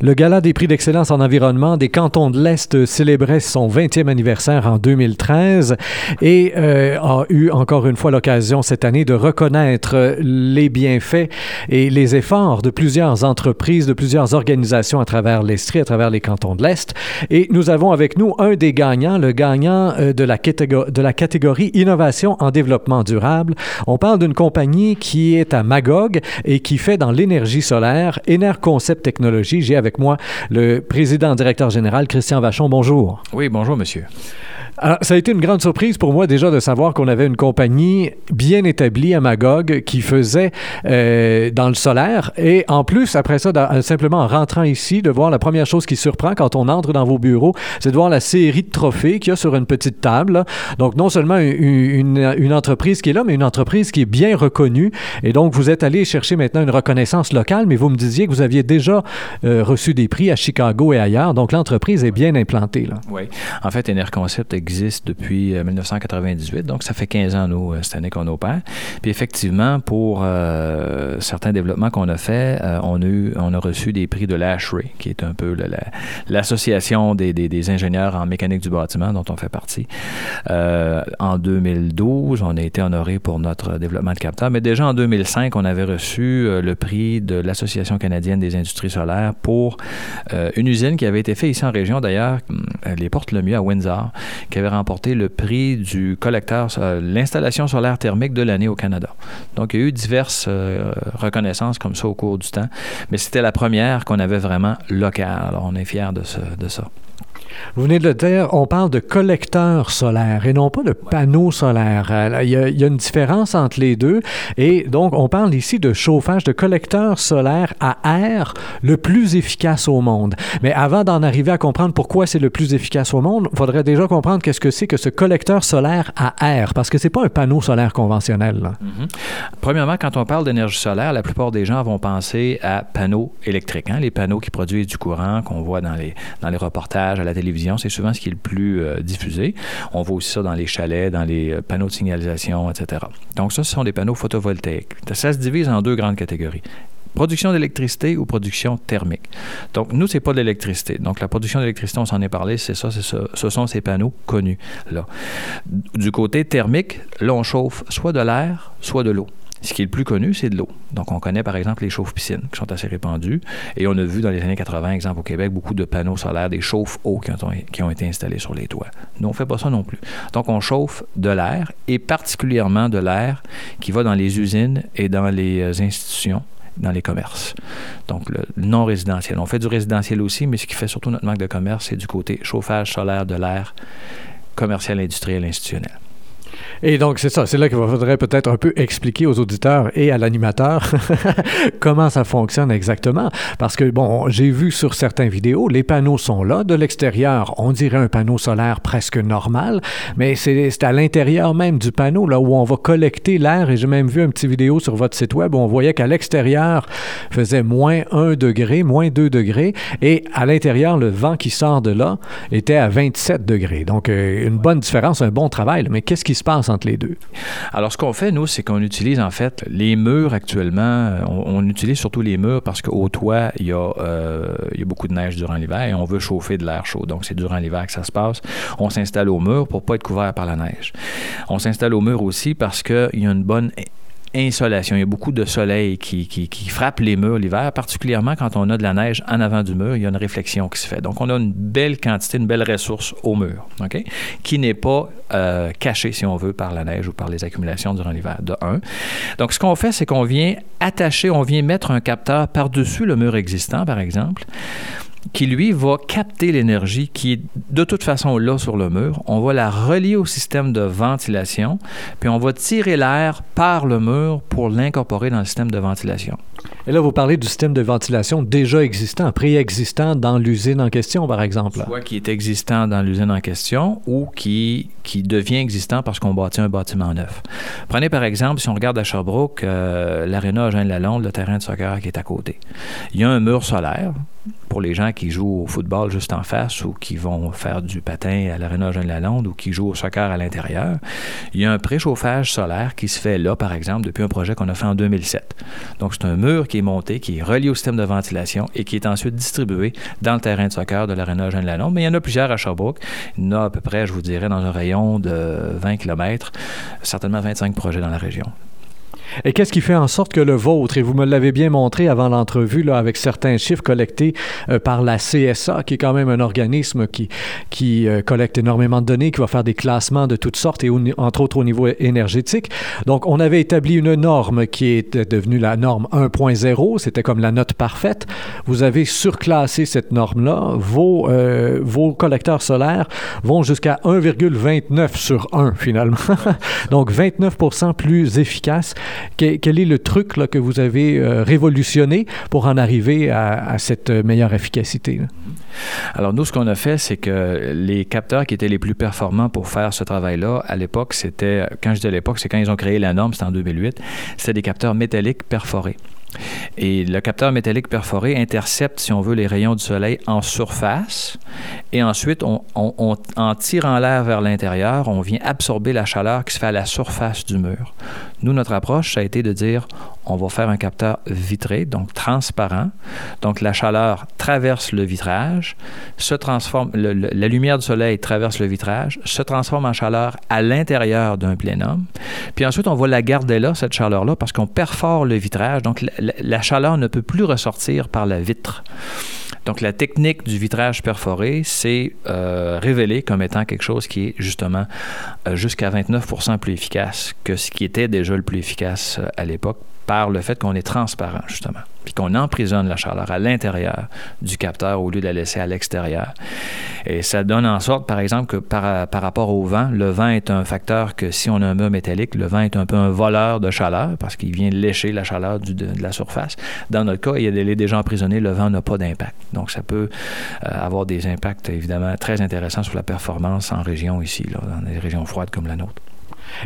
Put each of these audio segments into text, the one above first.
Le Gala des prix d'excellence en environnement des cantons de l'Est célébrait son 20e anniversaire en 2013 et euh, a eu encore une fois l'occasion cette année de reconnaître les bienfaits et les efforts de plusieurs entreprises, de plusieurs organisations à travers l'Estrie, à travers les cantons de l'Est. Et nous avons avec nous un des gagnants, le gagnant euh, de, la catégorie Innovation en développement durable. On parle d'une compagnie qui est à Magog et qui fait dans l'énergie solaire, Ener Concept Technologies. Moi le président directeur général, Christian Vachon. Bonjour. Oui, bonjour, monsieur. Alors, ça a été une grande surprise pour moi déjà de savoir qu'on avait une compagnie bien établie à Magog qui faisait euh, dans le solaire. Et en plus, après ça, simplement en rentrant ici, de voir la première chose qui surprend quand on entre dans vos bureaux, c'est de voir la série de trophées qu'il y a sur une petite table. Donc, non seulement une, entreprise qui est là, mais une entreprise qui est bien reconnue. Et donc, vous êtes allé chercher maintenant une reconnaissance locale, mais vous me disiez que vous aviez déjà euh, reçu des prix à Chicago et ailleurs. Donc, l'entreprise est bien implantée. Là. Oui. En fait, Enerconcept existe depuis 1998, euh, donc ça fait 15 ans, nous, euh, cette année qu'on opère. Puis effectivement, pour euh, certains développements qu'on a fait, on, a eu, on a reçu des prix de l'ASHRAE, qui est un peu l'association des, ingénieurs en mécanique du bâtiment dont on fait partie. en 2012, on a été honoré pour notre développement de capteurs, mais déjà en 2005, on avait reçu le prix de l'Association canadienne des industries solaires pour une usine qui avait été faite ici en région, d'ailleurs, les portes le mieux à Windsor, avait remporté le prix du collecteur, l'installation solaire thermique de l'année au Canada. Donc, il y a eu diverses euh, reconnaissances comme ça au cours du temps, mais c'était la première qu'on avait vraiment locale. Alors, on est fiers de, de ça. Vous venez de le dire, on parle de collecteurs solaires et non pas de panneaux solaires. Euh, il y, a, une différence entre les deux. Et donc, on parle ici de chauffage de collecteurs solaires à air le plus efficace au monde. Mais avant d'en arriver à comprendre pourquoi c'est le plus efficace au monde, il faudrait déjà comprendre qu'est-ce que c'est que ce collecteur solaire à air, parce que c'est pas un panneau solaire conventionnel. Mm-hmm. Premièrement, quand on parle d'énergie solaire, la plupart des gens vont penser à panneaux électriques, hein, les panneaux qui produisent du courant qu'on voit dans les, dans les reportages à la télévision c'est souvent ce qui est le plus euh, diffusé. On voit aussi ça dans les chalets, dans les euh, panneaux de signalisation, etc. Donc ça, ce sont des panneaux photovoltaïques. Ça se divise en deux grandes catégories production d'électricité ou production thermique. Donc, nous, c'est pas de l'électricité. Donc, la production d'électricité, on s'en est parlé, c'est ça, c'est ça. Ce sont ces panneaux connus, là. Du côté thermique, là, on chauffe soit de l'air, soit de l'eau. Ce qui est le plus connu, c'est de l'eau. Donc, on connaît par exemple les chauffe-piscines qui sont assez répandues. Et on a vu dans les années 80, exemple au Québec, beaucoup de panneaux solaires, des chauffe-eau qui, qui, ont été installés sur les toits. Nous, on ne fait pas ça non plus. Donc, on chauffe de l'air et particulièrement de l'air qui va dans les usines et dans les euh, institutions dans les commerces. Donc, le non résidentiel. On fait du résidentiel aussi, mais ce qui fait surtout notre manque de commerce, c'est du côté chauffage solaire de l'air commercial, industriel, institutionnel. Et donc, c'est ça. C'est là qu'il faudrait peut-être un peu expliquer aux auditeurs et à l'animateur comment ça fonctionne exactement. Parce que, bon, j'ai vu sur certaines vidéos, les panneaux sont là. De l'extérieur, on dirait un panneau solaire presque normal, mais c'est à l'intérieur même du panneau, là où on va collecter l'air. Et j'ai même vu une petite vidéo sur votre site web où on voyait qu'à l'extérieur faisait moins 1 degré, moins 2 degrés. Et à l'intérieur, le vent qui sort de là était à 27 degrés. Donc, euh, une bonne différence, un bon travail. Mais qu'est-ce qui se passe entre les deux? Alors, ce qu'on fait, nous, c'est qu'on utilise en fait les murs actuellement. Euh, on, utilise surtout les murs parce qu'au toit, il y, a, euh, il y a beaucoup de neige durant l'hiver et on veut chauffer de l'air chaud. Donc, c'est durant l'hiver que ça se passe. On s'installe au mur pour pas être couvert par la neige. On s'installe au mur aussi parce qu'il y a une bonne insolation. Il y a beaucoup de soleil qui, qui, frappe les murs l'hiver, particulièrement quand on a de la neige en avant du mur, il y a une réflexion qui se fait. Donc, on a une belle quantité, une belle ressource au mur, OK? Qui n'est pas euh, cachée, si on veut, par la neige ou par les accumulations durant l'hiver, de 1. Donc, ce qu'on fait, c'est qu'on vient attacher, on vient mettre un capteur par-dessus le mur existant, par exemple qui, lui, va capter l'énergie qui est de toute façon là sur le mur. On va la relier au système de ventilation, puis on va tirer l'air par le mur pour l'incorporer dans le système de ventilation. Et là, vous parlez du système de ventilation déjà existant, préexistant dans l'usine en question, par exemple. Soit qui est existant dans l'usine en question ou qui, qui devient existant parce qu'on bâtit un bâtiment neuf. Prenez par exemple, si on regarde à Sherbrooke, euh, l'aréna Eugène Lalonde, le terrain de soccer qui est à côté. Il y a un mur solaire pour les gens qui jouent au football juste en face ou qui vont faire du patin à l'aréna Jeanne-Lalonde ou qui jouent au soccer à l'intérieur, il y a un préchauffage solaire qui se fait là, par exemple, depuis un projet qu'on a fait en 2007. Donc, c'est un mur qui est monté, qui est relié au système de ventilation et qui est ensuite distribué dans le terrain de soccer de l'aréna Jeanne-Lalonde. Mais il y en a plusieurs à Sherbrooke. Il y en a à peu près, je vous dirais, dans un rayon de 20 km, certainement 25 projets dans la région. Et qu'est-ce qui fait en sorte que le vôtre, et vous me l'avez bien montré avant l'entrevue, là, avec certains chiffres collectés euh, par la CSA, qui est quand même un organisme qui, qui euh, collecte énormément de données, qui va faire des classements de toutes sortes, et entre autres au niveau énergétique. Donc, on avait établi une norme qui est devenue la norme 1.0, c'était comme la note parfaite. Vous avez surclassé cette norme-là. Vos, euh, vos collecteurs solaires vont jusqu'à 1,29 sur 1, finalement. Donc, 29% plus efficace. Quel, est le truc que vous avez euh, révolutionné pour en arriver à, cette meilleure efficacité? Alors nous, ce qu'on a fait, c'est que les capteurs qui étaient les plus performants pour faire ce travail-là, à l'époque, c'était, quand je dis à l'époque, c'est quand ils ont créé la norme, c'était en 2008, c'était des capteurs métalliques perforés. Et le capteur métallique perforé intercepte, si on veut, les rayons du soleil en surface. Et ensuite, en tirant l'air vers l'intérieur, on vient absorber la chaleur qui se fait à la surface du mur. Nous, notre approche, ça a été de dire, on va faire un capteur vitré, donc transparent. Donc la chaleur traverse le vitrage, se transforme, la lumière du soleil traverse le vitrage, se transforme en chaleur à l'intérieur d'un plénum. Puis ensuite, on va la garder là, cette chaleur-là, parce qu'on perfore le vitrage. Donc la, chaleur ne peut plus ressortir par la vitre. Donc, la technique du vitrage perforé s'est euh, révélée comme étant quelque chose qui est justement euh, jusqu'à 29% plus efficace que ce qui était déjà le plus efficace euh, à l'époque par le fait qu'on est transparent, justement, puis qu'on emprisonne la chaleur à l'intérieur du capteur au lieu de la laisser à l'extérieur. Et ça donne en sorte, par exemple, que par, rapport au vent, le vent est un facteur que si on a un mur métallique, le vent est un peu un voleur de chaleur parce qu'il vient lécher la chaleur de, la surface. Dans notre cas, il est déjà emprisonné, le vent n'a pas d'impact. Donc, ça peut euh, avoir des impacts, évidemment, très intéressants sur la performance en région ici, dans des régions froides comme la nôtre.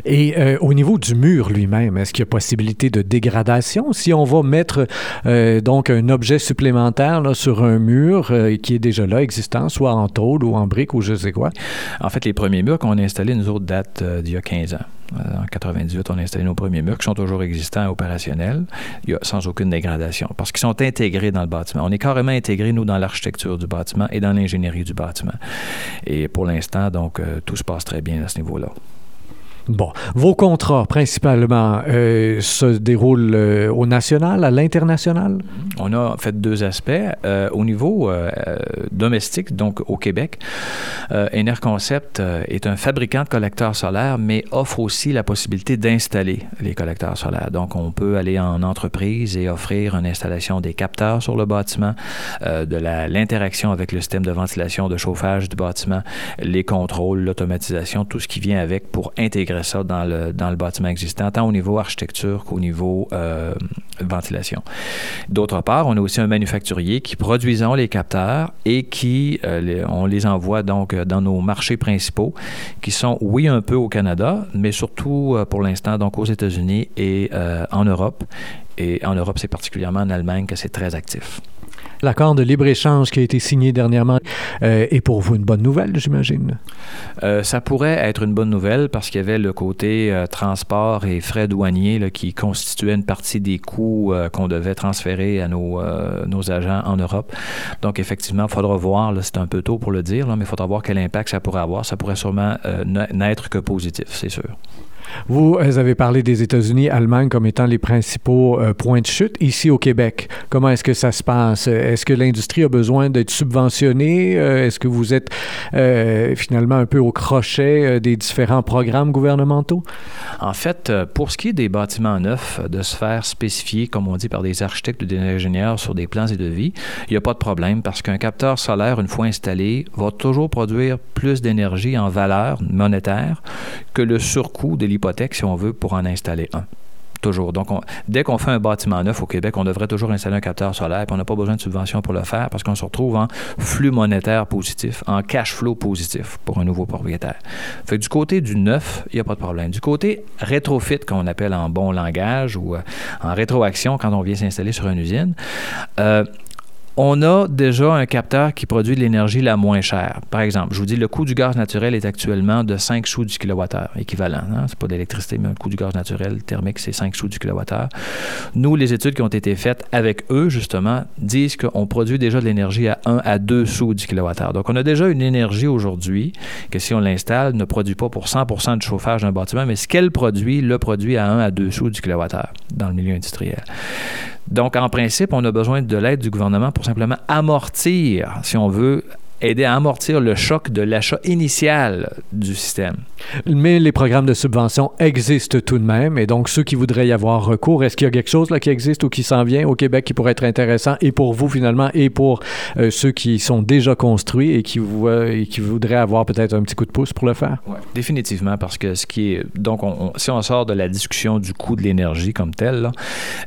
Et euh, au niveau du mur lui-même, est-ce qu'il y a possibilité de dégradation? Si on va mettre euh, donc un objet supplémentaire sur un mur euh, qui est déjà là, existant, soit en tôle ou en brique ou je sais quoi? En fait, les premiers murs qu'on a installés, nous autres, datent d'il y a 15 ans. En 98, on a installé nos premiers murs qui sont toujours existants et opérationnels, sans aucune dégradation, parce qu'ils sont intégrés dans le bâtiment. On est carrément intégrés, nous, dans l'architecture du bâtiment et dans l'ingénierie du bâtiment. Et pour l'instant, donc, tout se passe très bien à ce niveau-là. Bon, vos contrats principalement euh, se déroulent euh, au national, à l'international? On a fait deux aspects. Euh, au niveau domestique, donc au Québec, Enerconcept est un fabricant de collecteurs solaires, mais offre aussi la possibilité d'installer les collecteurs solaires. Donc, on peut aller en entreprise et offrir une installation des capteurs sur le bâtiment, de l'interaction avec le système de ventilation, de chauffage du bâtiment, les contrôles, l'automatisation, tout ce qui vient avec pour intégrer ça dans le, dans le bâtiment existant, tant au niveau architecture qu'au niveau euh, ventilation. D'autre part, on a aussi un manufacturier qui produisons les capteurs et qui, euh, on les envoie donc dans nos marchés principaux, qui sont, oui, un peu au Canada, mais surtout euh, pour l'instant, donc aux États-Unis et en Europe. Et en Europe, c'est particulièrement en Allemagne que c'est très actif. L'accord de libre-échange qui a été signé dernièrement euh, est pour vous une bonne nouvelle, j'imagine? Euh, ça pourrait être une bonne nouvelle parce qu'il y avait le côté euh, transport et frais douaniers qui constituaient une partie des coûts qu'on devait transférer à nos, nos, agents en Europe. Donc, effectivement, il faudra voir, c'est un peu tôt pour le dire, mais il faudra voir quel impact ça pourrait avoir. Ça pourrait sûrement n'être que positif, c'est sûr. Vous avez parlé des États-Unis, Allemagne comme étant les principaux euh, points de chute. Ici au Québec, comment est-ce que ça se passe? Est-ce que l'industrie a besoin d'être subventionnée? Euh, est-ce que vous êtes euh, finalement un peu au crochet des différents programmes gouvernementaux? En fait, pour ce qui est des bâtiments neufs, de se faire spécifier, comme on dit, par des architectes ou des ingénieurs sur des plans et devis, il n'y a pas de problème parce qu'un capteur solaire, une fois installé, va toujours produire plus d'énergie en valeur monétaire que le surcoût de l'hypothèque, si on veut, pour en installer un. Toujours. Donc, dès qu'on fait un bâtiment neuf au Québec, on devrait toujours installer un capteur solaire, puis on n'a pas besoin de subvention pour le faire parce qu'on se retrouve en flux monétaire positif, en cash flow positif pour un nouveau propriétaire. Fait du côté du neuf, il n'y a pas de problème. Du côté rétrofit, qu'on appelle en bon langage, ou euh, en rétroaction quand on vient s'installer sur une usine, euh, on a déjà un capteur qui produit de l'énergie la moins chère. Par exemple, je vous dis, le coût du gaz naturel est actuellement de 5 sous du kilowattheure, équivalent. Hein? C'est pas de l'électricité, mais le coût du gaz naturel thermique, c'est 5 sous du kilowattheure. Nous, les études qui ont été faites avec eux, justement, disent qu'on produit déjà de l'énergie à 1 à 2 sous du kilowattheure. Donc, on a déjà une énergie aujourd'hui que, si on l'installe, ne produit pas pour 100 de chauffage d'un bâtiment, mais ce qu'elle produit, le produit à 1 à 2 sous du kilowattheure dans le milieu industriel. Donc, en principe, on a besoin de l'aide du gouvernement pour simplement amortir, si on veut, aider à amortir le choc de l'achat initial du système. Mais les programmes de subvention existent tout de même, et donc ceux qui voudraient y avoir recours, est-ce qu'il y a quelque chose là qui existe ou qui s'en vient au Québec qui pourrait être intéressant et pour vous finalement et pour euh, ceux qui sont déjà construits et qui, et qui voudraient avoir peut-être un petit coup de pouce pour le faire? Oui, définitivement, parce que ce qui est... Donc, si on sort de la discussion du coût de l'énergie comme tel,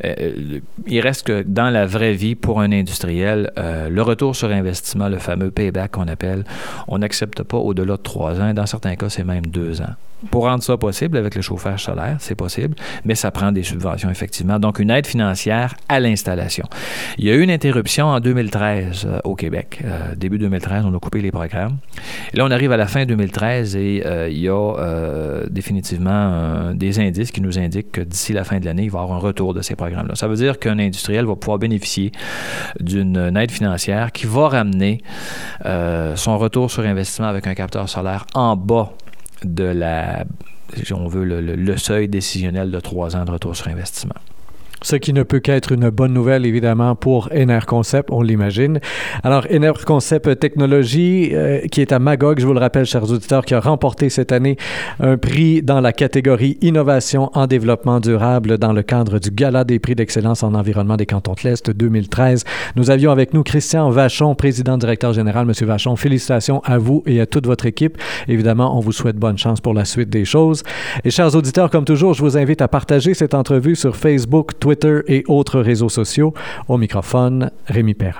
euh, il reste que dans la vraie vie, pour un industriel, euh, le retour sur investissement, le fameux payback, qu'on appelle, on n'accepte pas au-delà de trois ans. Dans certains cas, c'est même deux ans. Pour rendre ça possible avec le chauffage solaire, c'est possible, mais ça prend des subventions, effectivement. Donc, une aide financière à l'installation. Il y a eu une interruption en 2013 euh, au Québec. Euh, début 2013, on a coupé les programmes. Là, on arrive à la fin 2013 et euh, il y a définitivement des indices qui nous indiquent que d'ici la fin de l'année, il va y avoir un retour de ces programmes-là. Ça veut dire qu'un industriel va pouvoir bénéficier d'une aide financière qui va ramener son retour sur investissement avec un capteur solaire en bas de la, si on veut, le, seuil décisionnel de trois ans de retour sur investissement ce qui ne peut qu'être une bonne nouvelle, évidemment, pour NR Concept, on l'imagine. Alors, NR Concept Technologie, euh, qui est à Magog, je vous le rappelle, chers auditeurs, qui a remporté cette année un prix dans la catégorie Innovation en développement durable dans le cadre du Gala des prix d'excellence en environnement des cantons de l'Est 2013. Nous avions avec nous Christian Vachon, président directeur général. Monsieur Vachon, félicitations à vous et à toute votre équipe. Évidemment, on vous souhaite bonne chance pour la suite des choses. Et chers auditeurs, comme toujours, je vous invite à partager cette entrevue sur Facebook, Twitter, et autres réseaux sociaux. Au microphone, Rémi Perra.